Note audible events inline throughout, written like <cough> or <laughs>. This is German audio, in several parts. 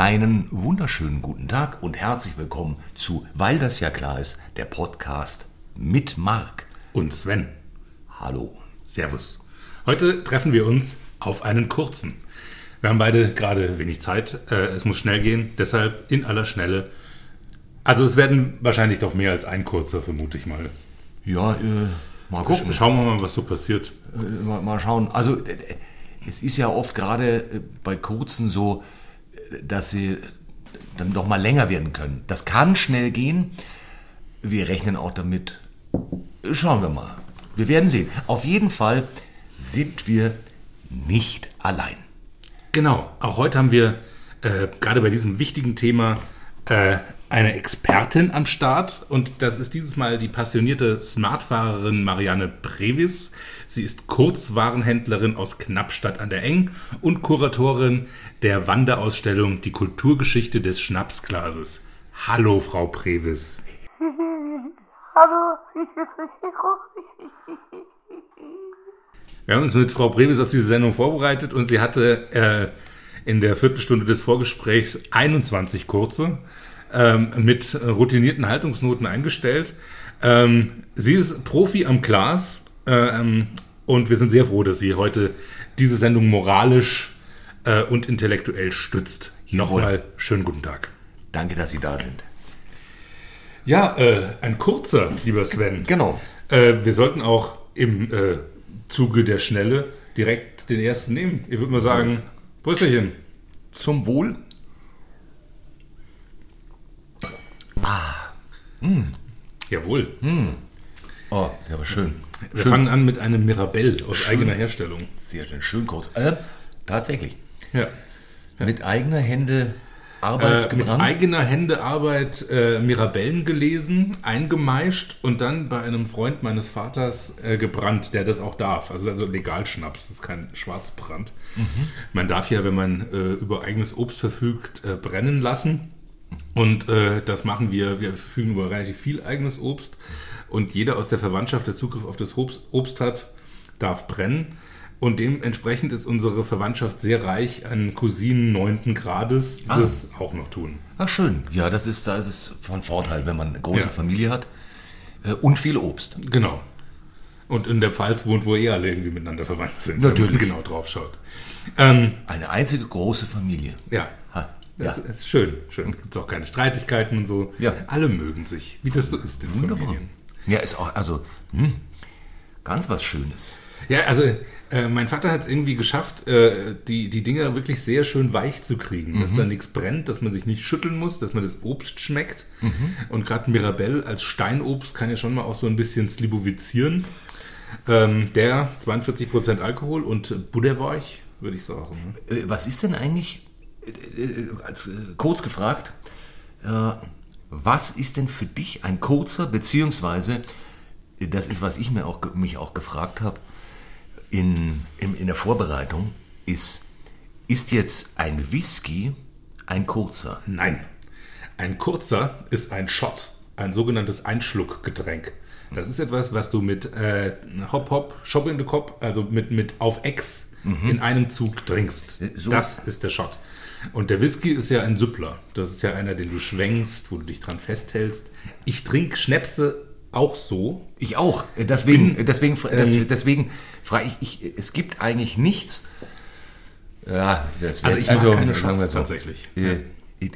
Einen wunderschönen guten Tag und herzlich willkommen zu Weil das ja klar ist, der Podcast mit Marc. Und Sven. Hallo. Servus. Heute treffen wir uns auf einen kurzen. Wir haben beide gerade wenig Zeit. Äh, es muss schnell gehen, deshalb in aller Schnelle. Also es werden wahrscheinlich doch mehr als ein kurzer, vermute ich mal. Ja, äh, mal gucken. Schauen wir mal, was so passiert. Äh, mal, mal schauen. Also äh, es ist ja oft gerade äh, bei kurzen so, dass sie dann doch mal länger werden können. Das kann schnell gehen. Wir rechnen auch damit. Schauen wir mal. Wir werden sehen. Auf jeden Fall sind wir nicht allein. Genau, auch heute haben wir äh, gerade bei diesem wichtigen Thema äh, eine Expertin am Start und das ist dieses Mal die passionierte Smartfahrerin Marianne Brevis. Sie ist Kurzwarenhändlerin aus Knappstadt an der Eng und Kuratorin der Wanderausstellung Die Kulturgeschichte des Schnapsglases. Hallo, Frau Brevis. Hallo. Wir haben uns mit Frau Brevis auf diese Sendung vorbereitet und sie hatte äh, in der Viertelstunde des Vorgesprächs 21 kurze ähm, mit routinierten Haltungsnoten eingestellt. Ähm, sie ist Profi am Glas ähm, und wir sind sehr froh, dass sie heute diese Sendung moralisch äh, und intellektuell stützt. Jawohl. Nochmal schönen guten Tag. Danke, dass Sie da sind. Ja, äh, ein kurzer, lieber Sven. Genau. Äh, wir sollten auch im äh, Zuge der Schnelle direkt den ersten nehmen. Ich würde mal sagen, ist. Brüsselchen. Zum Wohl. Jawohl. Oh, der war schön. Wir fangen an mit einem Mirabell aus eigener Herstellung. Sehr schön. Schön kurz. Äh, tatsächlich. Ja. Mit eigener Hände Arbeit Äh, mit gebrannt. eigener Hände Arbeit äh, Mirabellen gelesen, eingemeischt und dann bei einem Freund meines Vaters äh, gebrannt, der das auch darf. Also, also legal Schnaps, das ist kein Schwarzbrand. Man darf ja, wenn man äh, über eigenes Obst verfügt, äh, brennen lassen. Und äh, das machen wir. Wir verfügen über relativ viel eigenes Obst. Und jeder aus der Verwandtschaft, der Zugriff auf das Obst, Obst hat, darf brennen. Und dementsprechend ist unsere Verwandtschaft sehr reich an Cousinen neunten Grades, die Ah. das auch noch tun. Ach schön. Ja, das ist, da ist es von Vorteil, wenn man eine große Ja. Familie hat äh, und viel Obst. Genau. Und in der Pfalz wohnt, wo eh alle irgendwie miteinander verwandt sind. Natürlich. Genau drauf schaut. Ähm, Eine einzige große Familie. ja. Ha, Das ja. ist schön. Schön. Gibt es auch keine Streitigkeiten und so. Ja. Alle mögen sich, wie das so ist in Wunderbar. Familien. Ja, ist auch, also, hm, ganz was Schönes. Ja, also äh, mein Vater hat es irgendwie geschafft, äh, die, die Dinger wirklich sehr schön weich zu kriegen. Dass da nichts brennt, dass man sich nicht schütteln muss, dass man das Obst schmeckt. Und gerade Mirabell als Steinobst kann ja schon mal auch so ein bisschen slibovizieren. Ähm, der 42% Alkohol und Butterweich, würde ich sagen. Ne? Äh, was ist denn eigentlich, als, äh, kurz gefragt, äh, was ist denn für dich ein kurzer, beziehungsweise, äh, das ist, was ich mir auch, mich auch gefragt habe, in, in, in der Vorbereitung, ist, ist jetzt ein Whisky ein kurzer? Nein. Ein kurzer ist ein Shot, ein sogenanntes Einschluckgetränk. Das ist etwas, was du mit äh, Hop Hop, Shop in the Cop, also mit, mit auf Ex in einem Zug trinkst. So- das ist der Shot. Und der Whisky ist ja ein Süppler. Das ist ja einer, den du schwenkst, wo du dich dran festhältst. Ich trinke Schnäpse auch so. Ich auch. Äh, Deswegen, bin, deswegen, des- ähm, deswegen frage ich, ich, es gibt eigentlich nichts. Ja, das Also ich mag keine sagen wir Shots tatsächlich. Äh, ich,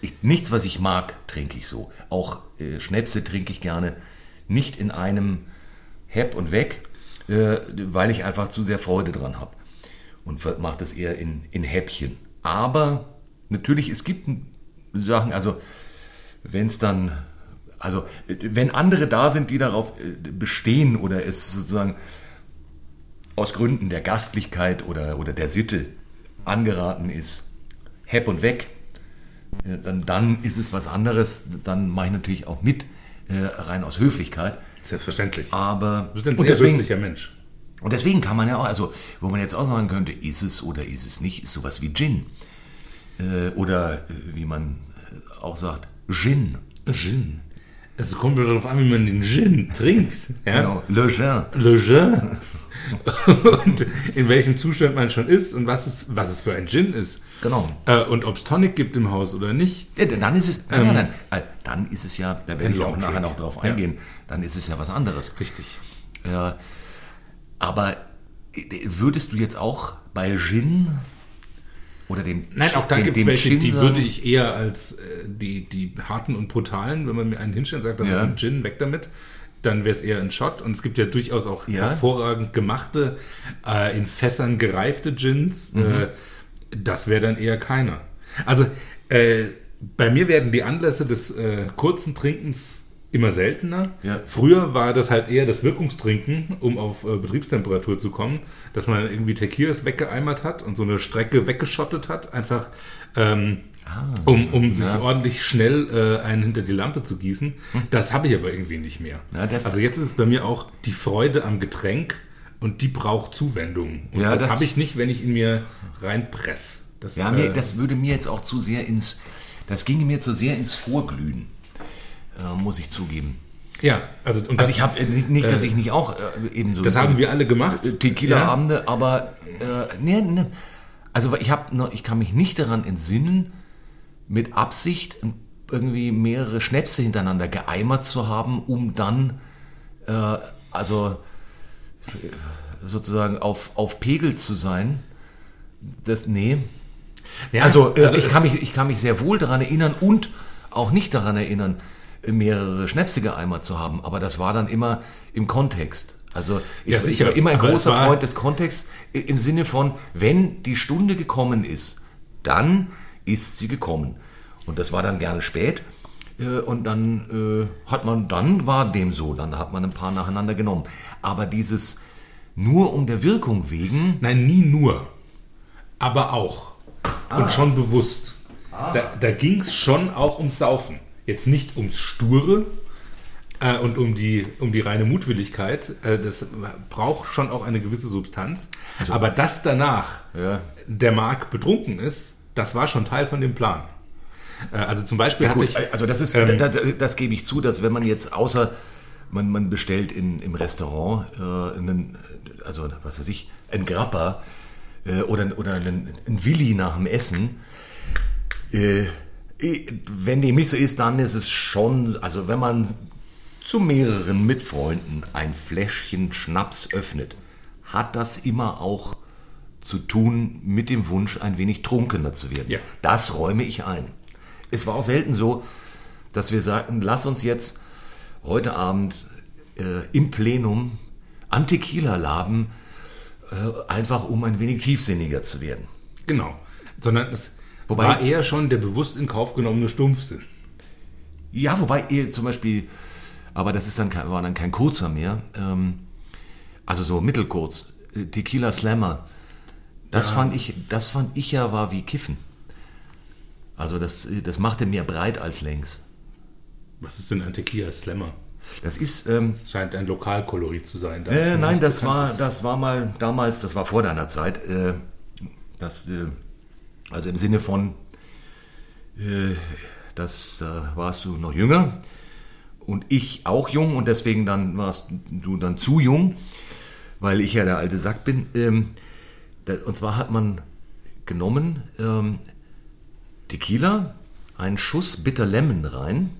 ich, nichts, was ich mag, trinke ich so. Auch äh, Schnäpse trinke ich gerne nicht in einem Hep und weg, äh, weil ich einfach zu sehr Freude dran habe. Und mache das eher in, in Häppchen. Aber natürlich, es gibt Sachen, also wenn es dann, also wenn andere da sind, die darauf äh, bestehen oder es sozusagen aus Gründen der Gastlichkeit oder, oder der Sitte angeraten ist, hepp und weg, dann, dann ist es was anderes. Dann mache ich natürlich auch mit, äh, rein aus Höflichkeit. Selbstverständlich. Aber du bist ein sehr deswegen, höflicher Mensch. Und deswegen kann man ja auch, also wo man jetzt auch sagen könnte, ist es oder ist es nicht, ist sowas wie Gin. Äh, oder äh, wie man äh, auch sagt, Gin. Gin. Es kommt nur darauf an, wie man den Gin trinkt. <laughs> Ja? Genau, Le Gin. Le Gin. und in welchem Zustand man schon ist und was es, was es für ein Gin ist. Genau. Äh, und ob es Tonic gibt im Haus oder nicht. Ja, dann ist es, nein, nein, nein, dann ist es ja, da werde ich auch nachher noch drauf Ja. eingehen, dann ist es ja was anderes. Richtig. Ja, aber äh, würdest du jetzt auch bei Gin oder dem Nein, auch da dem, gibt es welche, Gin die sagen- würde ich eher als äh, die, die harten und brutalen, wenn man mir einen hinstellt und sagt, das Ja. ist ein Gin, weg damit, dann wäre es eher ein Shot. Und es gibt ja durchaus auch Ja. hervorragend gemachte, äh, in Fässern gereifte Gins. Mhm. Äh, das wäre dann eher keiner. Also äh, bei mir werden die Anlässe des äh, kurzen Trinkens immer seltener. Ja. Früher war das halt eher das Wirkungstrinken, um auf äh, Betriebstemperatur zu kommen, dass man irgendwie Tequilas weggeeimert hat und so eine Strecke weggeschottet hat, einfach ähm, um, um sich ordentlich schnell äh, einen hinter die Lampe zu gießen. Das habe ich aber irgendwie nicht mehr. Ja, das- also jetzt ist es bei mir auch die Freude am Getränk und die braucht Zuwendung. Und Ja, das, das- habe ich nicht, wenn ich ihn mir reinpress. Das, Ja, äh, mir, das würde mir jetzt auch zu sehr ins, das ginge mir zu sehr ins Vorglühen, muss ich zugeben. ja, also, und Also ich habe nicht, nicht, dass ich nicht auch äh, eben so das haben wir alle gemacht. Äh, Tequila-Abende, aber äh, nee, nee. Also ich habe, ich kann mich nicht daran entsinnen, mit Absicht irgendwie mehrere Schnäpse hintereinander geeimert zu haben, um dann äh, also äh, sozusagen auf, auf Pegel zu sein. Das nee. Ja, Also, äh, ich, kann mich, ich kann mich sehr wohl daran erinnern und auch nicht daran erinnern, äh, mehrere Schnäpse geeimert zu haben, aber das war dann immer im Kontext. Also ich, Ja, ich war immer ein Aber großer Freund des Kontexts im Sinne von, wenn die Stunde gekommen ist, dann ist sie gekommen. Und das war dann gerne spät. äh, Und dann äh, hat man, dann war dem so, dann hat man ein paar nacheinander genommen. Aber dieses nur um der Wirkung wegen, Nein, nie nur. Aber auch. Ah. Und schon bewusst. Da, da ging es schon auch ums Saufen. Jetzt nicht ums Sture äh, und um die, um die reine Mutwilligkeit. Äh, das braucht schon auch eine gewisse Substanz. Aber dass danach Also Ja. der Mark betrunken ist, das war schon Teil von dem Plan. Äh, also zum Beispiel Ja, hatte gut, ich. also das ist, ähm, das, das gebe ich zu, dass wenn man jetzt außer man, man bestellt in, im Restaurant äh, einen, also was weiß ich, ein Grappa äh, oder, oder einen, ein Willi nach dem Essen, äh, wenn dem nicht so ist, dann ist es schon, also wenn man zu mehreren Mitfreunden ein Fläschchen Schnaps öffnet, hat das immer auch zu tun mit dem Wunsch, ein wenig trunkener zu werden. Ja. Das räume ich ein. Es war auch selten so, dass wir sagten, lass uns jetzt heute Abend äh, im Plenum an Tequila laben, äh, einfach um ein wenig tiefsinniger zu werden. Genau. Sondern es Wobei- war eher schon der bewusst in Kauf genommene Stumpfsinn. Ja, wobei ihr zum Beispiel, aber das ist dann kein, war dann kein kurzer mehr, ähm, also so mittelkurz, äh, Tequila Slammer. Das fand ich, das fand ich ja war wie Kiffen. Also das, äh, das machte mehr breit als längs. Was ist denn ein Tequila Slammer? Das ist, ähm, Das scheint ein Lokalkolorit zu sein. da äh, nein, das war, ist. das war mal damals, das war vor deiner Zeit. Äh, das, äh, also im Sinne von, äh, das äh, warst du noch jünger und ich auch jung und deswegen dann warst du dann zu jung, weil ich ja der alte Sack bin. Ähm, das, und zwar hat man genommen ähm, Tequila, einen Schuss Bitter Lemon rein,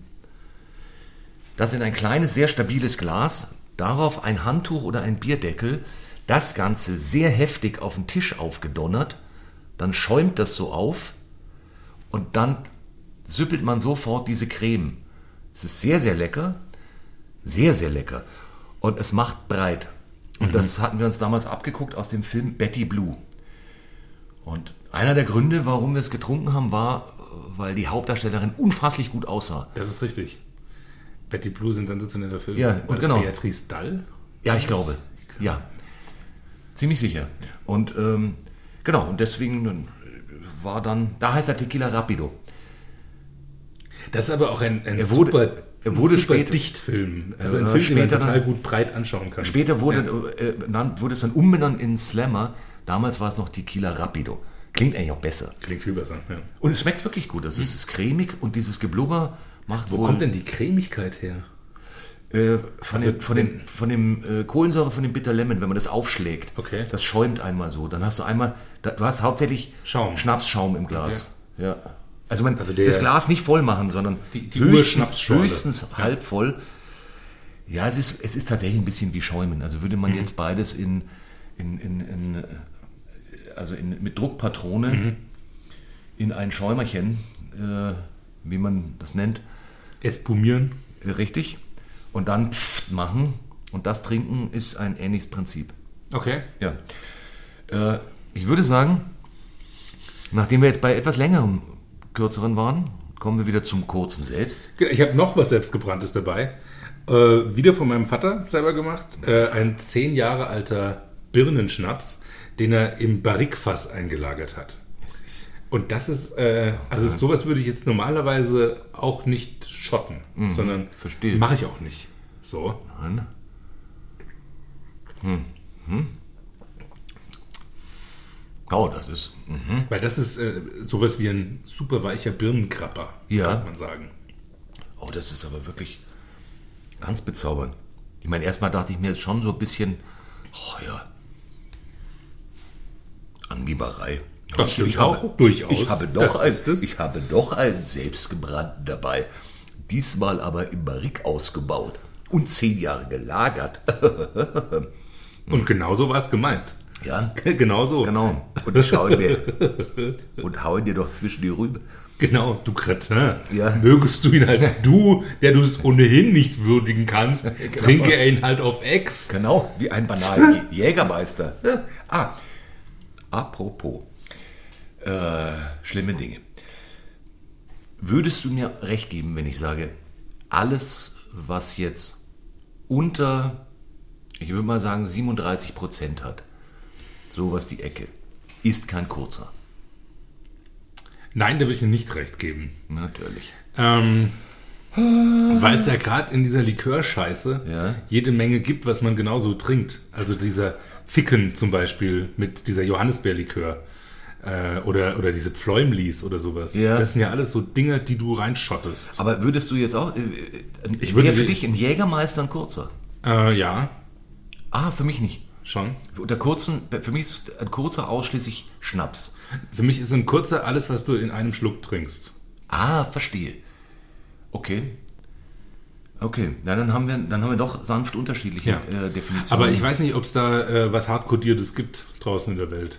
das in ein kleines, sehr stabiles Glas, darauf ein Handtuch oder ein Bierdeckel, das Ganze sehr heftig auf den Tisch aufgedonnert, dann schäumt das so auf und dann süppelt man sofort diese Creme. Es ist sehr, sehr lecker, sehr, sehr lecker und es macht breit. Und das hatten wir uns damals abgeguckt aus dem Film Betty Blue. Und einer der Gründe, warum wir es getrunken haben, war, weil die Hauptdarstellerin unfasslich gut aussah. Das ist richtig. Betty Blue sind sensationeller Film. Ja, und genau. Beatrice Dall? Ja, ich glaube. Ja. Ziemlich sicher. Und ähm, genau, und deswegen äh, war dann, da heißt er Tequila Rapido. Das ist aber auch ein, ein Er wurde- super, er wurde super später- Dichtfilm. Also ein Film, den man später total dann- gut breit anschauen kann. Später wurde, Ja. äh, benannt, wurde es dann umbenannt in Slammer. Damals war es noch Tequila Rapido. Klingt eigentlich auch besser. Klingt viel besser. Ja. Und es schmeckt wirklich gut. Es ist cremig und dieses Geblubber macht Wo wohl... kommt denn die Cremigkeit her? Äh, von, Also dem, von, dem, von dem äh, Kohlensäure von dem Bitter Lemon, wenn man das aufschlägt, Okay. das schäumt einmal so. Dann hast du einmal, da, du hast hauptsächlich Schaum. Schnapsschaum im Glas. Ja. Also, man, Also der- das Glas nicht voll machen, sondern Die- die höchstens, höchstens halb voll. Ja, es ist, es ist tatsächlich ein bisschen wie Schäumen. Also würde Mhm. man jetzt beides in, in, in, in also in, mit Druckpatrone Mhm. in ein Schäumerchen, äh, wie man das nennt, Espumieren. äh, richtig, und dann pfft machen und das trinken ist ein ähnliches Prinzip. Okay. Ja. Äh, ich würde sagen, nachdem wir jetzt bei etwas längerem, kürzeren waren, kommen wir wieder zum kurzen selbst. Ich habe noch was selbstgebranntes dabei. Äh, wieder von meinem Vater selber gemacht. Äh, ein zehn Jahre alter Birnenschnaps, den er im Barrikfass eingelagert hat. Und das ist, äh, also sowas würde ich jetzt normalerweise auch nicht schotten, sondern verstehe. mache ich auch nicht. So. Nein. Hm. Hm. Oh, das ist. Mhm. Weil das ist äh, sowas wie ein super weicher Birnenkrapper, Ja. kann man sagen. Oh, das ist aber wirklich ganz bezaubernd. Ich meine, erstmal dachte ich mir jetzt schon so ein bisschen, oh ja, Angeberei. Das stimmt ich habe, auch, durchaus. Ich habe, Das doch ein, ist es. ich habe doch einen selbstgebrannten dabei. Diesmal aber im Barrik ausgebaut und zehn Jahre gelagert. <laughs> Und genauso war es gemeint. ja, <laughs> Genauso. genau. Und schau dir <laughs> und hau ihn dir doch zwischen die Rübe. Genau, du Kretin. Ja. Mögest du ihn halt, du, der du es ohnehin nicht würdigen kannst, Genau. trinke er ihn halt auf Ex. Genau, wie ein banaler Jägermeister. Ah, apropos, äh, schlimme Dinge. Würdest du mir recht geben, wenn ich sage, alles, was jetzt unter, ich würde mal sagen, 37 Prozent hat, sowas die Ecke, ist kein kurzer. Nein, da will ich dir nicht recht geben. Natürlich. Ähm, weil es ja gerade in dieser Likörscheiße Ja. jede Menge gibt, was man genauso trinkt. Also dieser Ficken zum Beispiel mit dieser Johannisbeerlikör. Äh, oder, oder diese Pfläumlis oder sowas. Ja. Das sind ja alles so Dinge, die du reinschottest. Aber würdest du jetzt auch, äh, Ich ich würde für dich ein Jägermeister ein kurzer? Äh, ja, Ah, für mich nicht. schon. Unter kurzen, für mich ist ein kurzer ausschließlich Schnaps. Für mich ist ein kurzer alles, was du in einem Schluck trinkst. Ah, verstehe. Okay. Okay, ja, dann haben wir, dann haben wir doch sanft unterschiedliche Ja. äh, Definitionen. Aber ich weiß nicht, ob es da äh, was Hardcodiertes gibt draußen in der Welt.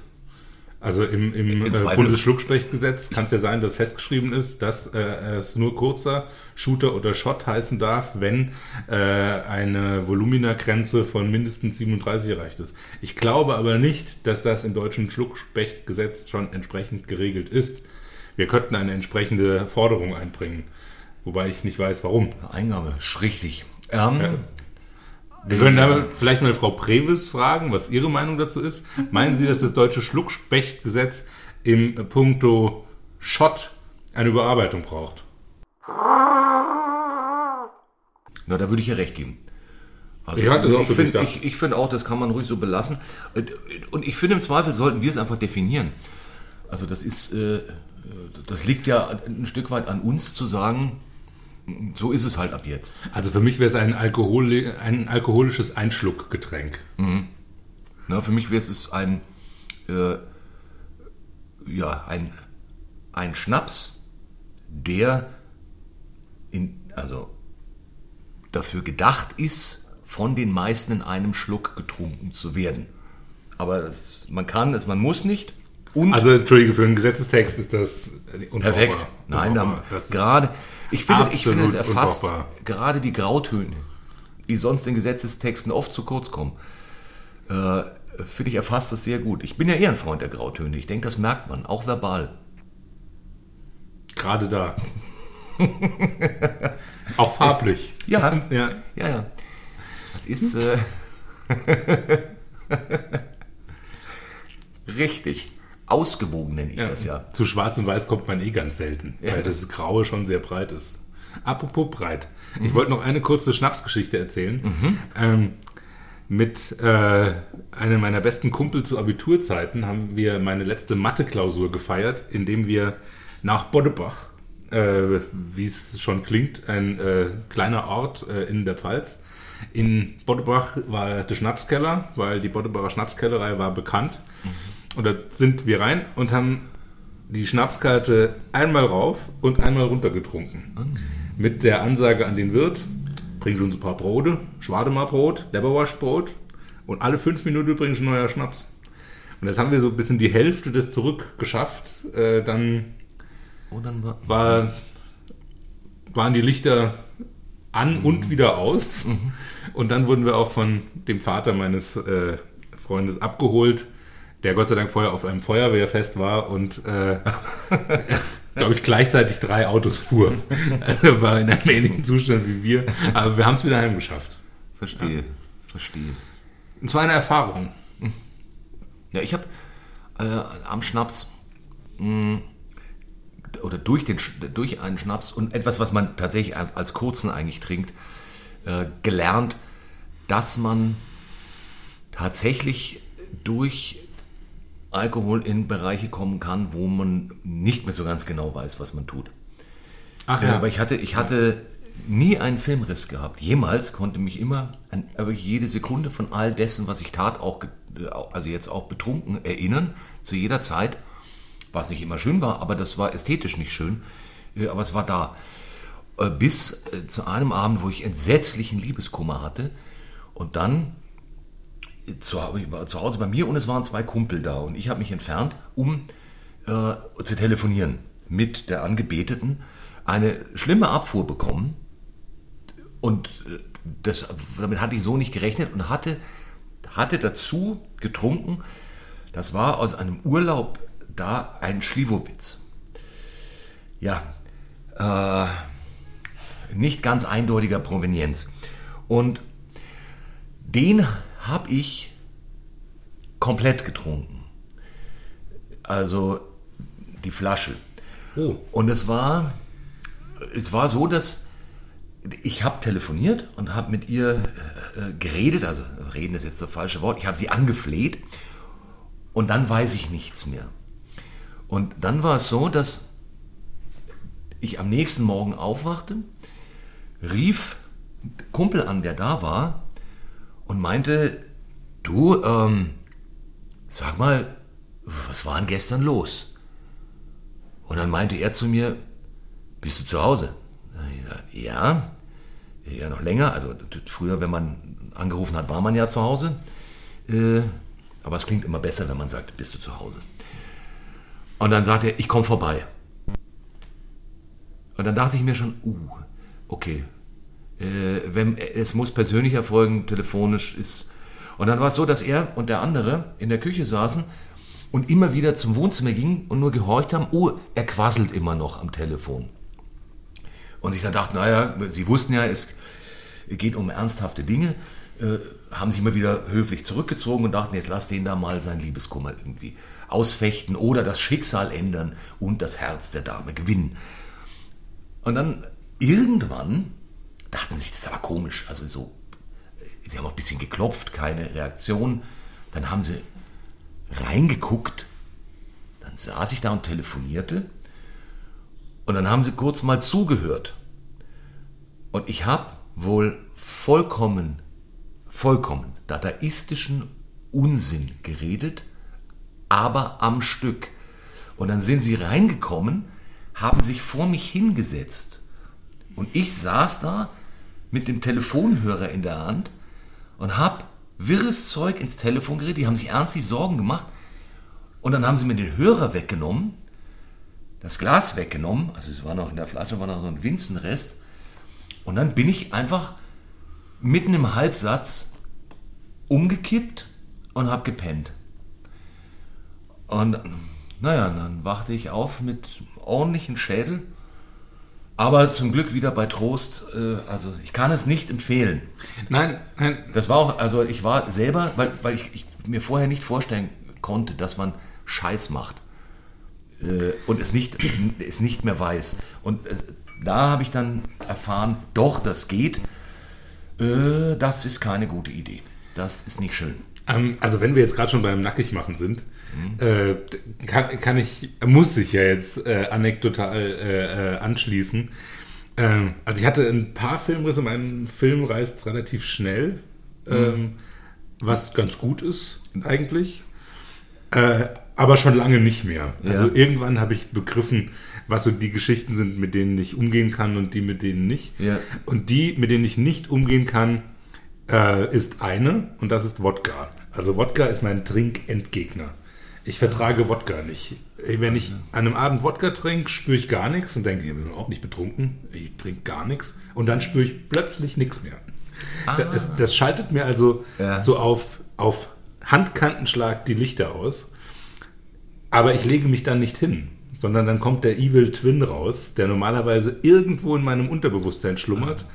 Also im, im äh, Bundesschlucksprechgesetz kann es ja sein, dass festgeschrieben ist, dass äh, es nur kurzer Shooter oder Shot heißen darf, wenn äh, eine Volumina-Grenze von mindestens 37 erreicht ist. Ich glaube aber nicht, dass das im deutschen Schluckspechtgesetz schon entsprechend geregelt ist. Wir könnten eine entsprechende Forderung einbringen, wobei ich nicht weiß, warum. Eingabe, richtig. Ähm, Wir können aber vielleicht mal Frau Previs fragen, was ihre Meinung dazu ist. Meinen Sie, dass das deutsche Schluckspechtgesetz im Punkto Schott eine Überarbeitung braucht? Na, da würde ich ihr recht geben. Also, Ich halte auch ich finde ich, ich finde auch, das kann man ruhig so belassen. Und ich finde, im Zweifel sollten wir es einfach definieren. Also das ist, äh, das liegt ja ein Stück weit an uns zu sagen, so ist es halt ab jetzt. Also für mich wäre es ein, Alkohol, ein alkoholisches Einschluckgetränk. Na, für mich wäre es ein, äh, ja, ein, ein Schnaps, der in, also dafür gedacht ist, von den meisten in einem Schluck getrunken zu werden. Aber es, man kann es, man muss nicht. Und Also Entschuldige, für einen Gesetzestext ist das unbrauchbar. perfekt. Nein, Unbrauchbar. Gerade, ich finde, ich finde, es absolut erfasst unbrauchbar. gerade die Grautöne, die sonst in Gesetzestexten oft zu kurz kommen. Äh, finde ich, erfasst das sehr gut. Ich bin ja eher ein Freund der Grautöne. Ich denke, das merkt man, auch verbal. Gerade da. Auch farblich. Ja. ja. Ja, ja. Das ist äh, <laughs> richtig. Ausgewogen nenne ich das ja. Zu Schwarz und Weiß kommt man eh ganz selten, Ja. weil das Graue schon sehr breit ist. Apropos breit. Mhm. Ich wollte noch eine kurze Schnapsgeschichte erzählen. Ähm, mit äh, einem meiner besten Kumpel zu Abiturzeiten haben wir meine letzte Mathe-Klausur gefeiert, indem wir nach Boddebach äh, wie es schon klingt, ein äh, kleiner Ort äh, in der Pfalz. In Bottebach war der Schnapskeller, weil die Bottebacher Schnapskellerei war bekannt. Und da sind wir rein und haben die Schnapskarte einmal rauf und einmal runter getrunken. Mit der Ansage an den Wirt, bring uns ein paar Brote, Schwademarbrot, Leberwaschbrot und alle fünf Minuten übrigens ein neuer Schnaps. Und das haben wir so ein bisschen die Hälfte des zurückgeschafft. Äh, dann Und dann war, war, waren die Lichter an und wieder aus. Und dann wurden wir auch von dem Vater meines äh, Freundes abgeholt, der Gott sei Dank vorher auf einem Feuerwehrfest war und, äh, <laughs> glaube ich, gleichzeitig drei Autos fuhr. Also war in einem ähnlichen Zustand wie wir. Aber wir haben es wieder heimgeschafft. verstehe, verstehe. Und zwar eine Erfahrung. Ja, ich habe äh, am Schnaps mh, oder durch, den, durch einen Schnaps und etwas, was man tatsächlich als, als kurzen eigentlich trinkt, äh, gelernt, dass man tatsächlich durch Alkohol in Bereiche kommen kann, wo man nicht mehr so ganz genau weiß, was man tut. Ach Ja, aber ich hatte, ich hatte nie einen Filmriss gehabt. Jemals konnte mich immer an aber jede Sekunde von all dessen, was ich tat, auch, äh, also jetzt auch betrunken erinnern, zu jeder Zeit. Was nicht immer schön war, aber das war ästhetisch nicht schön. Äh, Aber es war da. Äh, Bis äh, zu einem Abend, wo ich entsetzlichen Liebeskummer hatte. Und dann äh, zu, ich war zu Hause bei mir und es waren zwei Kumpel da. Und ich habe mich entfernt, um äh, zu telefonieren mit der Angebeteten. Eine schlimme Abfuhr bekommen. Und äh, das, damit hatte ich so nicht gerechnet und hatte, hatte dazu getrunken. Das war aus einem Urlaub da ein Schliwowitz. Ja, äh, nicht ganz eindeutiger Provenienz. Und den habe ich komplett getrunken. Also die Flasche. Oh. Und es war, es war so, dass ich habe telefoniert und habe mit ihr äh, geredet, also reden ist jetzt das falsche Wort, ich habe sie angefleht und dann weiß ich nichts mehr. Und dann war es so, dass ich am nächsten Morgen aufwachte, rief Kumpel an, der da war, und meinte, du, ähm, sag mal, was war denn gestern los? Und dann meinte er zu mir, bist du zu Hause? Ja, ja noch länger. Also früher, wenn man angerufen hat, war man ja zu Hause. Äh, aber es klingt immer besser, wenn man sagt, bist du zu Hause? Und dann sagt er, ich komme vorbei. Und dann dachte ich mir schon, uh, okay, wenn, es muss persönlich erfolgen, telefonisch ist. Und dann war es so, dass er und der andere in der Küche saßen und immer wieder zum Wohnzimmer gingen und nur gehorcht haben, oh, er quasselt immer noch am Telefon. Und sich dann dachten, naja, sie wussten ja, es geht um ernsthafte Dinge, äh, haben sich immer wieder höflich zurückgezogen und dachten, jetzt lass den da mal sein Liebeskummer irgendwie ausfechten oder das Schicksal ändern und das Herz der Dame gewinnen. Und dann irgendwann dachten sich, das ist aber komisch. Also so, sie haben auch ein bisschen geklopft, keine Reaktion. Dann haben sie reingeguckt. Dann saß ich da und telefonierte. Und dann haben sie kurz mal zugehört. Und ich habe wohl vollkommen, vollkommen dadaistischen Unsinn geredet, aber am Stück. Und dann sind sie reingekommen, haben sich vor mich hingesetzt. Und ich saß da mit dem Telefonhörer in der Hand und habe wirres Zeug ins Telefon geredet. Die haben sich ernstlich Sorgen gemacht. Und dann haben sie mir den Hörer weggenommen, das Glas weggenommen. Also es war noch in der Flasche, war noch so ein Winzenrest. Und dann bin ich einfach mitten im Halbsatz umgekippt und habe gepennt. Und naja, dann wachte ich auf mit ordentlichen Schädel. Aber zum Glück wieder bei Trost. Äh, also ich kann es nicht empfehlen. Nein, nein, Das war auch, also ich war selber, weil, weil ich, ich mir vorher nicht vorstellen konnte, dass man Scheiß macht äh, und es nicht, es nicht mehr weiß. Und es, da habe ich dann erfahren, doch, das geht. Äh, das ist keine gute Idee. Das ist nicht schön. Ähm, also wenn wir jetzt gerade schon beim Nackigmachen sind, äh, kann, kann ich, muss ich ja jetzt äh, anekdotal äh, äh, anschließen. Ähm, also ich hatte ein paar Filmrisse, mein Film reist relativ schnell, ähm, was ganz gut ist eigentlich. Äh, aber schon lange nicht mehr. Also Ja. irgendwann habe ich begriffen, was so die Geschichten sind, mit denen ich umgehen kann und die mit denen nicht. Ja. Und die, mit denen ich nicht umgehen kann, ist eine und das ist Wodka. Also Wodka ist mein Trinkendgegner. Ich vertrage Wodka nicht. Wenn ich an einem Abend Wodka trinke, spüre ich gar nichts und denke, ich bin auch nicht betrunken. Ich trinke gar nichts. Und dann spüre ich plötzlich nichts mehr. Das, das schaltet mir also Ja. so auf, auf Handkantenschlag die Lichter aus. Aber ich lege mich dann nicht hin, sondern dann kommt der Evil Twin raus, der normalerweise irgendwo in meinem Unterbewusstsein schlummert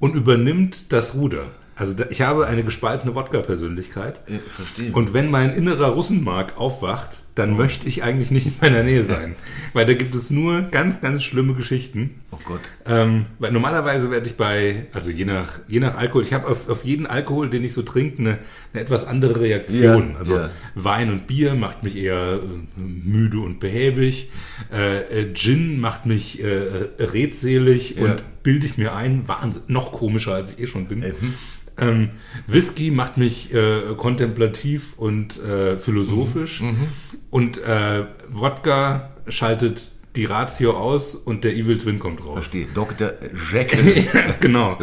und übernimmt das Ruder. Also ich habe eine gespaltene Wodka-Persönlichkeit. Ja, verstehe. Und wenn mein innerer Russenmark aufwacht, dann möchte ich eigentlich nicht in meiner Nähe sein. <laughs> Weil da gibt es nur ganz, ganz schlimme Geschichten. Oh Gott. Ähm, weil normalerweise werde ich bei, also je nach, je nach Alkohol, ich habe auf, auf jeden Alkohol, den ich so trinke, eine, eine etwas andere Reaktion. Ja, also ja. Wein und Bier macht mich eher äh, müde und behäbig. Äh, äh, Gin macht mich äh, äh, redselig und bilde ich mir ein, Wahnsinn, noch komischer als ich eh schon bin. Mhm. Ähm, Whisky macht mich äh, kontemplativ und äh, philosophisch. Mhm. Und äh, Wodka schaltet die Ratio aus und der Evil Twin kommt raus. Verstehe. Dr. Jekyll. <laughs> ja, genau.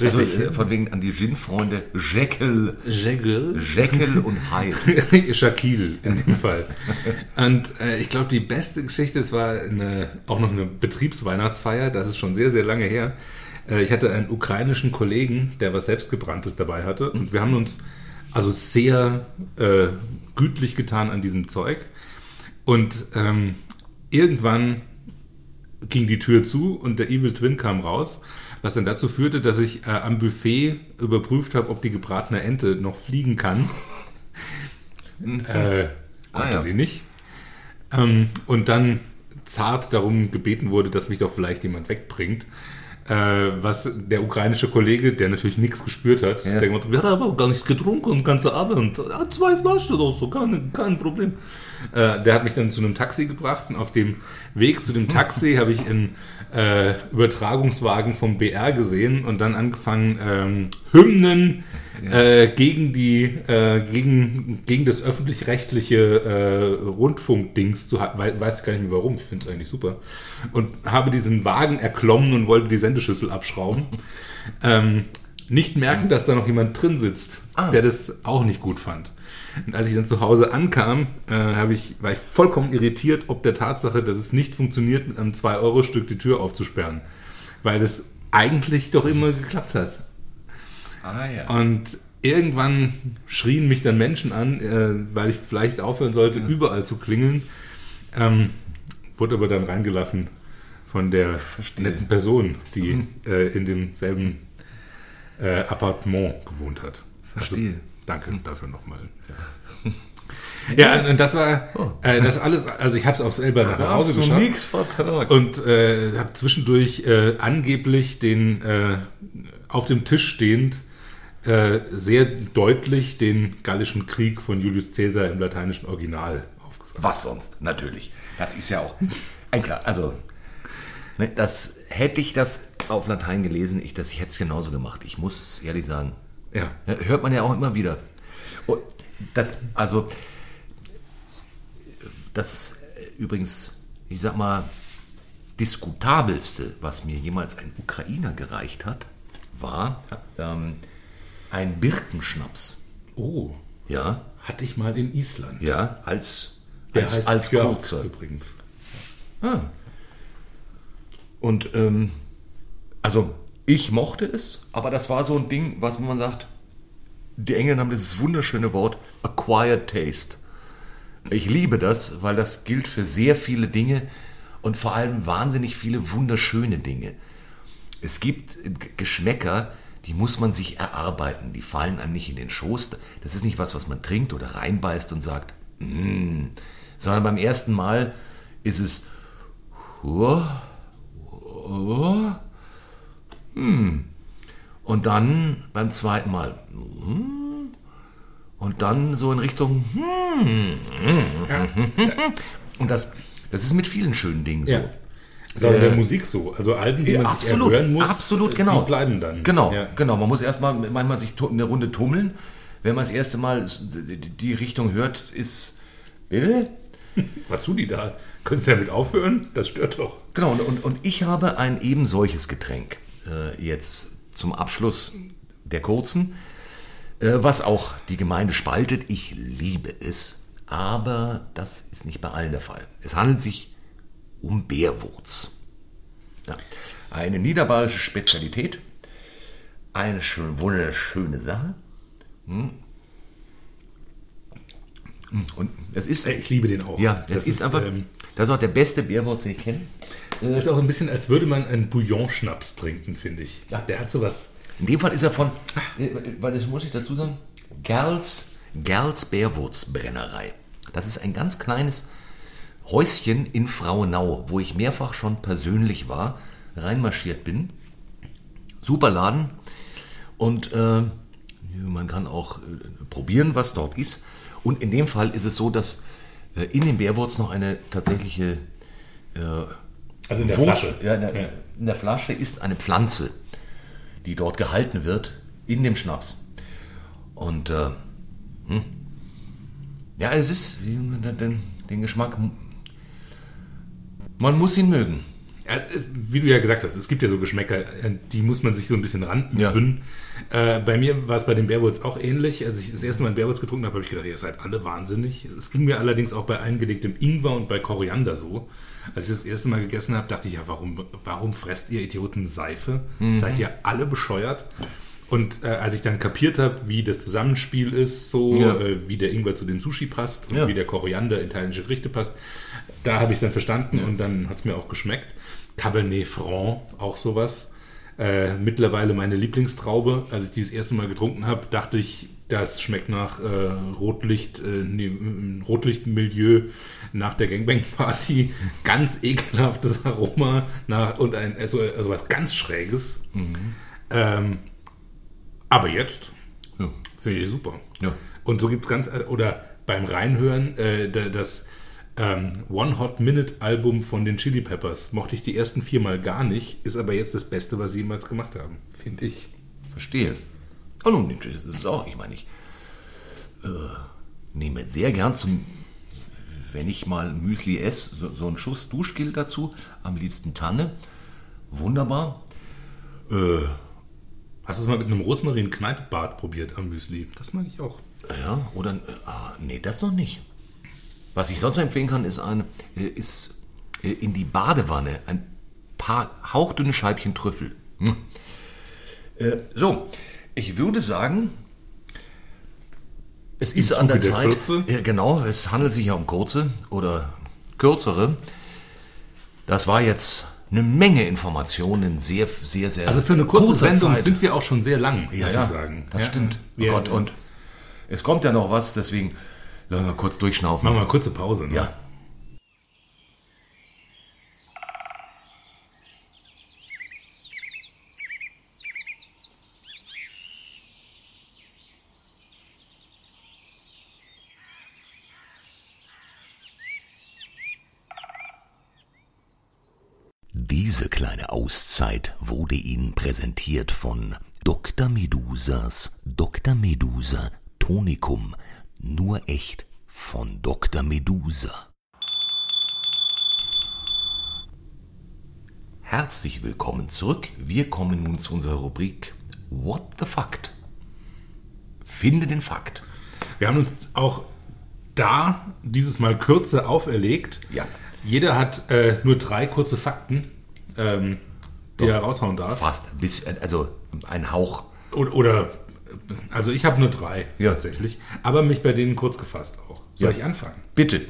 Also, Richtig. äh, von wegen an die Gin-Freunde. Jekyll. Jekyll. Jekyll und Hyde. <laughs> Shaquille in dem Fall. Und äh, ich glaube, die beste Geschichte, es war eine, auch noch eine Betriebsweihnachtsfeier, das ist schon sehr, sehr lange her. Äh, ich hatte einen ukrainischen Kollegen, der was selbstgebranntes dabei hatte und wir haben uns also sehr äh, gütlich getan an diesem Zeug. Und ähm, irgendwann ging die Tür zu und der Evil Twin kam raus, was dann dazu führte, dass ich äh, am Buffet überprüft habe, ob die gebratene Ente noch fliegen kann. äh, konnte Ah, ja. sie nicht. Ähm, und dann zart darum gebeten wurde, dass mich doch vielleicht jemand wegbringt. Äh, was der ukrainische Kollege, der natürlich nichts gespürt hat, Ja. der gemacht hat, wir haben aber gar nicht getrunken den ganzen Abend. Ja, zwei Flaschen oder so, kein, kein Problem. Äh, der hat mich dann zu einem Taxi gebracht und auf dem Weg zu dem Taxi habe ich einen äh, Übertragungswagen vom BR gesehen und dann angefangen, ähm, Hymnen äh, gegen die äh, gegen, gegen das öffentlich-rechtliche äh, Rundfunkdings zu ha- wei- weiß gar nicht mehr warum, ich finde es eigentlich super. Und habe diesen Wagen erklommen und wollte die Sendeschüssel abschrauben. <laughs> ähm, nicht merken, dass da noch jemand drin sitzt, Ah. der das auch nicht gut fand. Und als ich dann zu Hause ankam, äh, ich, war ich vollkommen irritiert, ob der Tatsache, dass es nicht funktioniert, mit einem 2-Euro-Stück die Tür aufzusperren. Weil das eigentlich doch immer geklappt hat. Ah ja. Und irgendwann schrien mich dann Menschen an, äh, weil ich vielleicht aufhören sollte, überall zu klingeln. Ähm, wurde aber dann reingelassen von der Verstehe. netten Person, die äh, in demselben äh, Appartement gewohnt hat. Verstehe. Also, danke dafür nochmal. Ja. ja, und das war äh, das alles, also ich habe es auch selber nach Hause geschafft nichts vertragen. und äh, habe zwischendurch äh, angeblich den äh, auf dem Tisch stehend äh, sehr deutlich den Gallischen Krieg von Julius Caesar im lateinischen Original aufgesagt. Was sonst? Natürlich. Das ist ja auch ein klar. Also, ne, das hätte ich das auf Latein gelesen, ich, ich hätte es genauso gemacht. Ich muss ehrlich sagen. Ja. Hört man ja auch immer wieder. Das, also, das äh, übrigens, ich sag mal, diskutabelste, was mir jemals ein Ukrainer gereicht hat, war ähm, ein Birkenschnaps. Oh, Ja, hatte ich mal in Island. ja, als, Der als, heißt als kurzer. übrigens. Ah. Und ähm, also ich mochte es, aber das war so ein Ding, was man sagt, die Engländer haben dieses wunderschöne Wort acquired taste. Ich liebe das, weil das gilt für sehr viele Dinge und vor allem wahnsinnig viele wunderschöne Dinge. Es gibt Geschmäcker, die muss man sich erarbeiten, die fallen einem nicht in den Schoß. Das ist nicht was, was man trinkt oder reinbeißt und sagt, mm, sondern beim ersten Mal ist es, oh, oh, hm. und dann beim zweiten Mal, hm, und dann so in Richtung. hm, Und das, das ist mit vielen schönen Dingen so. Ja. Das ist auch in der Musik so. Also Alben, die Ja, man sich absolut, erhören muss, absolut, äh, genau. die bleiben dann. Genau, Ja. genau. Man muss erstmal manchmal sich eine Runde tummeln. Wenn man das erste Mal die Richtung hört, ist. Bitte? <laughs> Was tun die da? Könntest du damit aufhören? Das stört doch. Genau, und, und, und ich habe ein eben solches Getränk äh, jetzt zum Abschluss der kurzen, äh, was auch die Gemeinde spaltet. Ich liebe es, aber das ist nicht bei allen der Fall. Es handelt sich um Bärwurz. Ja, eine niederbayerische Spezialität, eine schön, wunderschöne Sache. Hm. Und es ist, Äh, Ich liebe den auch. ja, das, das ist, einfach, ähm, das ist auch der beste Bärwurz, den ich kenne. Ist auch ein bisschen, als würde man einen Bouillon-Schnaps trinken, finde ich. Ja. Der hat sowas. In dem Fall ist er von, äh, weil das muss ich dazu sagen, Gerls, Gerls Bärwurzbrennerei. Das ist ein ganz kleines Häuschen in Frauenau, wo ich mehrfach schon persönlich war, reinmarschiert bin. Super Laden. Und äh, man kann auch äh, probieren, was dort ist. Und in dem Fall ist es so, dass äh, in dem Bärwurz noch eine tatsächliche Also in der Wurst, Flasche. Ja, in, der, Ja. in der Flasche ist eine Pflanze, die dort gehalten wird in dem Schnaps. Und äh, hm, ja, es ist den, den, den Geschmack. Man muss ihn mögen. Ja, äh, wie du ja gesagt hast, es gibt ja so Geschmäcker, äh, die muss man sich so ein bisschen ranüben. Äh, bei mir war es bei dem Bärwurz auch ähnlich. Als ich das erste Mal Bärwurz getrunken habe, habe ich gedacht, ihr seid alle wahnsinnig. Es ging mir allerdings auch bei eingelegtem Ingwer und bei Koriander so. Als ich das erste Mal gegessen habe, dachte ich ja, warum, warum fresst ihr Idioten Seife? Seid ihr alle bescheuert? Und äh, als ich dann kapiert habe, wie das Zusammenspiel ist, so Ja. äh, wie der Ingwer zu dem Sushi passt und Ja. wie der Koriander in italienische Gerichte passt, da habe ich dann verstanden und dann hat es mir auch geschmeckt. Cabernet Franc, auch sowas. Äh, mittlerweile meine Lieblingstraube. Als ich die das erste Mal getrunken habe, dachte ich, das schmeckt nach äh, Rotlicht, äh, nee, m- Rotlichtmilieu nach der Gangbang-Party. <laughs> Ganz ekelhaftes Aroma nach, und ein, also, also was ganz Schräges. Ähm, aber jetzt Ja. finde ich super. Ja. Und so gibt es ganz, oder beim Reinhören, äh, da- das ähm, One Hot Minute Album von den Chili Peppers mochte ich die ersten viermal gar nicht, ist aber jetzt das Beste, was sie jemals gemacht haben, finde ich. Verstehe. Und nun, das ist es auch. Ich meine, ich äh, nehme sehr gern zum, wenn ich mal Müsli esse, so, so einen Schuss Duschgel dazu. Am liebsten Tanne. Wunderbar. Äh, Hast du es mal mit einem Rosmarin-Kneippbad probiert am Müsli? Das mag ich auch. Ja, oder. Äh, ah, nee, das noch nicht. Was ich sonst noch empfehlen kann, ist, ein, äh, ist äh, in die Badewanne ein paar hauchdünne Scheibchen Trüffel. Hm. Äh, so, ich würde sagen, es ist an der Zuge der Zeit. Kürze? Ja, genau, es handelt sich ja um kurze oder kürzere. Das war jetzt eine Menge Informationen, sehr, sehr, sehr. Also für eine kurze Sendung Zeit. sind wir auch schon sehr lang, Ja, muss ja, ich sagen. das Ja, stimmt. Oh Gott, und es kommt ja noch was, deswegen lassen wir kurz durchschnaufen. Machen wir mal eine kurze Pause. Ne? Ja. Diese kleine Auszeit wurde Ihnen präsentiert von Dr. Medusas Dr. Medusa Tonikum. Nur echt von Dr. Medusa. Herzlich willkommen zurück. Wir kommen nun zu unserer Rubrik What the Fact? Finde den Fakt. Wir haben uns auch da dieses Mal Kürze auferlegt. Ja. Jeder hat äh, nur drei kurze Fakten, ähm, die er raushauen darf. Fast bis, also ein Hauch. Oder, oder also ich habe nur drei Ja. tatsächlich, aber mich bei denen kurz gefasst auch. Soll Ja. ich anfangen? Bitte.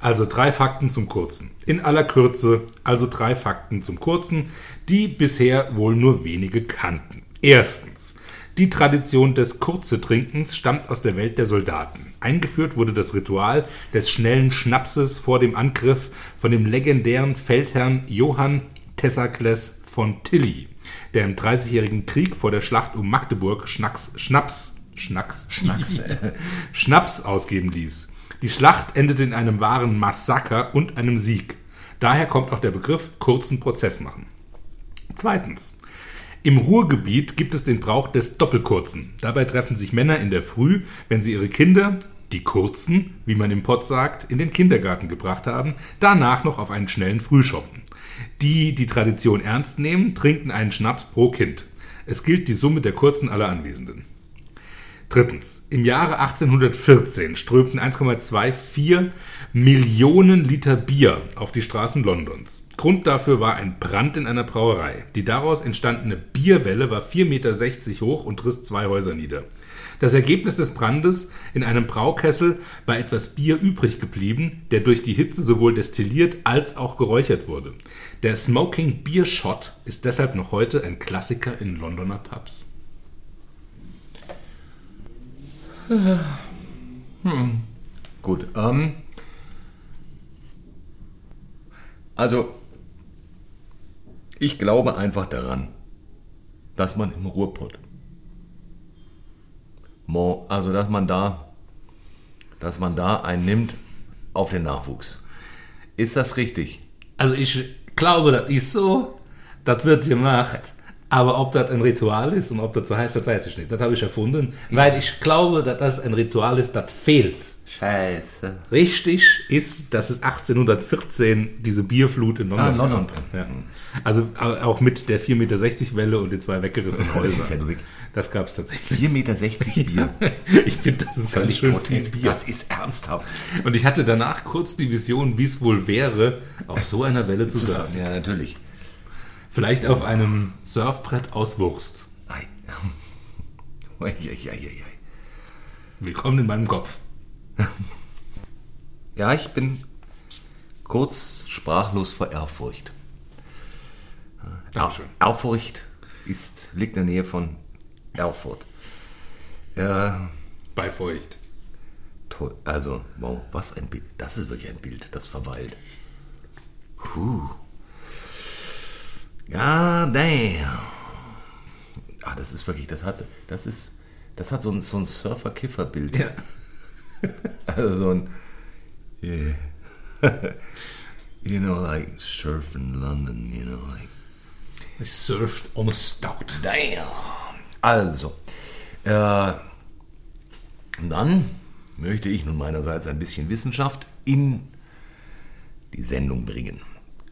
Also drei Fakten zum Kurzen. In aller Kürze, also drei Fakten zum Kurzen, die bisher wohl nur wenige kannten. Erstens. Die Tradition des Kurze-Trinkens stammt aus der Welt der Soldaten. Eingeführt wurde das Ritual des schnellen Schnapses vor dem Angriff von dem legendären Feldherrn Johann Thessalkles von Tilly, der im Dreißigjährigen Krieg vor der Schlacht um Magdeburg Schnacks, Schnaps Schnacks, Schnacks, <laughs> Schnaps ausgeben ließ. Die Schlacht endete in einem wahren Massaker und einem Sieg. Daher kommt auch der Begriff kurzen Prozess machen. Zweitens. Im Ruhrgebiet gibt es den Brauch des Doppelkurzen. Dabei treffen sich Männer in der Früh, wenn sie ihre Kinder, die Kurzen, wie man im Pott sagt, in den Kindergarten gebracht haben, danach noch auf einen schnellen Frühschoppen. Die, die Tradition ernst nehmen, trinken einen Schnaps pro Kind. Es gilt die Summe der Kurzen aller Anwesenden. Drittens. Im Jahre 1814 strömten 1,24 Millionen Liter Bier auf die Straßen Londons. Grund dafür war ein Brand in einer Brauerei. Die daraus entstandene Bierwelle war 4,60 Meter hoch und riss zwei Häuser nieder. Das Ergebnis des Brandes in einem Braukessel war etwas Bier übrig geblieben, der durch die Hitze sowohl destilliert als auch geräuchert wurde. Der Smoking Beer Shot ist deshalb noch heute ein Klassiker in Londoner Pubs. Gut. Ähm, also, ich glaube einfach daran, dass man im Ruhrpott, also dass man da, dass man da einen nimmt auf den Nachwuchs. Ist das richtig? Also ich glaube, das ist so, das wird gemacht. Aber ob das ein Ritual ist und ob das so heißt, das weiß ich nicht. Das habe ich erfunden, weil ich glaube, dass das ein Ritual ist, das fehlt. Scheiße. Richtig ist, dass es 1814 diese Bierflut in London Ah, London. gab. Ja. Also au- auch mit der 4,60 Meter Welle und den zwei weggerissenen Das ist ja Häusern. nur wirklich Das gab es tatsächlich. 4,60 Meter Bier. <laughs> Ich finde, das ist Völlig schön grotesk. Bier. Das ist ernsthaft. Und ich hatte danach kurz die Vision, wie es wohl wäre, auf so einer Welle zu surfen. Ja, natürlich. Vielleicht auf einem Surfbrett aus Wurst. Ei. <laughs> Ei, ei, ei, ei, ei. Willkommen in meinem Kopf. <laughs> Ja, ich bin kurz sprachlos vor Ehrfurcht. Dankeschön. Ehrfurcht ist, liegt in der Nähe von Erfurt. Ja, Bei Feucht. toll. Also, wow, was ein Bild. Das ist wirklich ein Bild, das verweilt. Puh. Ja, damn. Ah, das ist wirklich, das hat, das ist, das hat so ein, so ein Surfer-Kiffer-Bild. Ja. <laughs> Also so ein. Yeah. <laughs> you know, like surf in London, you know, like. I surfed on a stout. Damn. Also. Äh, dann möchte ich nun meinerseits ein bisschen Wissenschaft in die Sendung bringen.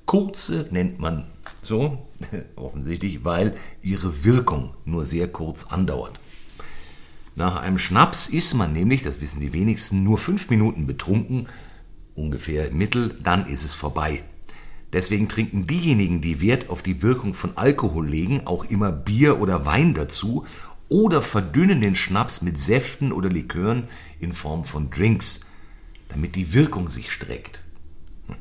Kurze nennt man so, <laughs> offensichtlich, weil ihre Wirkung nur sehr kurz andauert. Nach einem Schnaps ist man nämlich, das wissen die wenigsten, nur fünf Minuten betrunken, ungefähr im Mittel, dann ist es vorbei. Deswegen trinken diejenigen, die Wert auf die Wirkung von Alkohol legen, auch immer Bier oder Wein dazu oder verdünnen den Schnaps mit Säften oder Likören in Form von Drinks, damit die Wirkung sich streckt. Hm.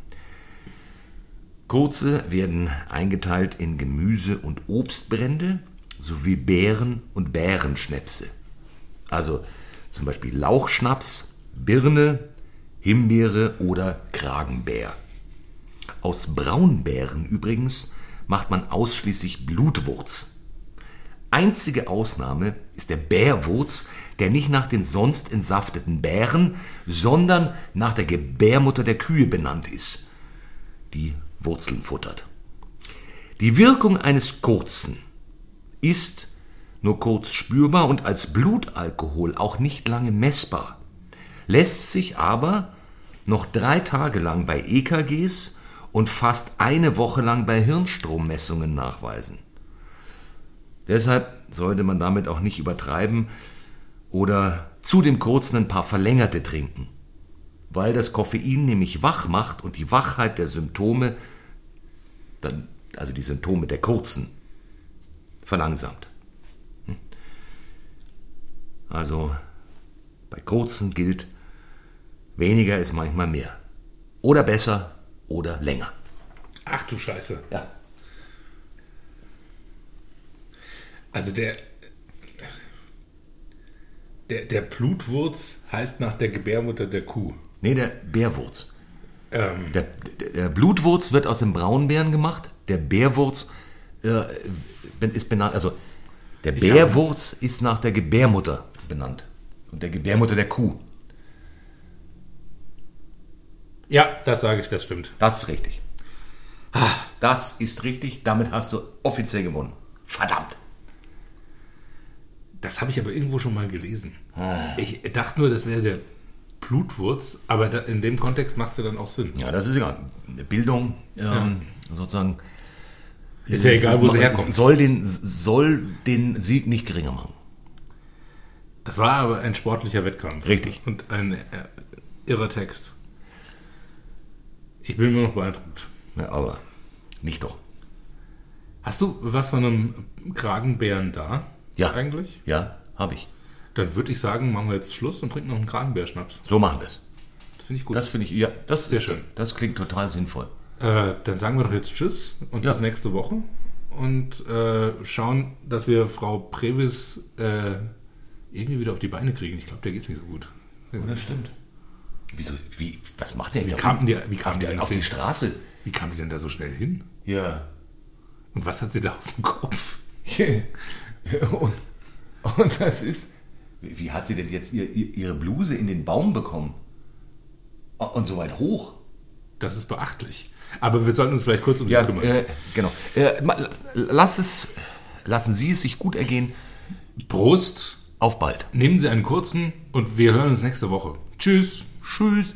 Kurze werden eingeteilt in Gemüse- und Obstbrände sowie Beeren- und Bärenschnäpse. Also zum Beispiel Lauchschnaps, Birne, Himbeere oder Kragenbär. Aus Braunbären übrigens macht man ausschließlich Blutwurz. Einzige Ausnahme ist der Bärwurz, der nicht nach den sonst entsafteten Bären, sondern nach der Gebärmutter der Kühe benannt ist, die Wurzeln futtert. Die Wirkung eines kurzen ist nur kurz spürbar und als Blutalkohol auch nicht lange messbar, lässt sich aber noch drei Tage lang bei EKGs und fast eine Woche lang bei Hirnstrommessungen nachweisen. Deshalb sollte man damit auch nicht übertreiben oder zu dem kurzen ein paar verlängerte trinken, weil das Koffein nämlich wach macht und die Wachheit der Symptome, dann, also die Symptome der kurzen, verlangsamt. Also bei kurzen gilt, weniger ist manchmal mehr. Oder besser oder länger. Ach du Scheiße. Ja. Also der, der, der Blutwurz heißt nach der Gebärmutter der Kuh. Nee, der Bärwurz. Ähm, Der, der, Blutwurz wird aus dem Braunbären gemacht. Der Bärwurz äh, ist benannt. Also der Bärwurz ist nach der Gebärmutter benannt. Und der Gebärmutter der Kuh. Ja, das sage ich, das stimmt. Das ist richtig. Das ist richtig. Damit hast du offiziell gewonnen. Verdammt. Das habe ich aber irgendwo schon mal gelesen. Ich dachte nur, das wäre der Blutwurz, aber da, in dem Kontext macht es ja dann auch Sinn. Ja, das ist ja Bildung, ähm, sozusagen. Ist ja egal, wo sie herkommt. Soll den, soll den Sieg nicht geringer machen. Das war aber ein sportlicher Wettkampf. Richtig. Und ein äh, irrer Text. Ich bin immer noch beeindruckt. Ja, aber nicht doch. Hast du was von einem Kragenbären da? Ja. Eigentlich? Ja, habe ich. Dann würde ich sagen, machen wir jetzt Schluss und trinken noch einen Kragenbärschnaps. So machen wir es. Das finde ich gut. Das finde ich, ja, das Sehr ist schön. Das klingt total sinnvoll. Äh, dann sagen wir doch jetzt Tschüss und Ja. bis nächste Woche. Und äh, schauen, dass wir Frau Previs äh, irgendwie wieder auf die Beine kriegen. Ich glaube, der geht es nicht so gut. Das stimmt. Wieso, wie, was macht der Wie da kam unten? die, wie kam auf, die, die, denn auf die Straße? Wie kam die denn da so schnell hin? Ja. Und was hat sie da auf dem Kopf? <laughs> und, und das ist, wie hat sie denn jetzt ihr, ihr, ihre Bluse in den Baum bekommen? Und so weit hoch? Das ist beachtlich. Aber wir sollten uns vielleicht kurz um sie Ja, kümmern. äh, genau. Äh, lass es, lassen Sie es sich gut ergehen. Prost, auf bald. Nehmen Sie einen kurzen und wir hören uns nächste Woche. Tschüss. Tschüss.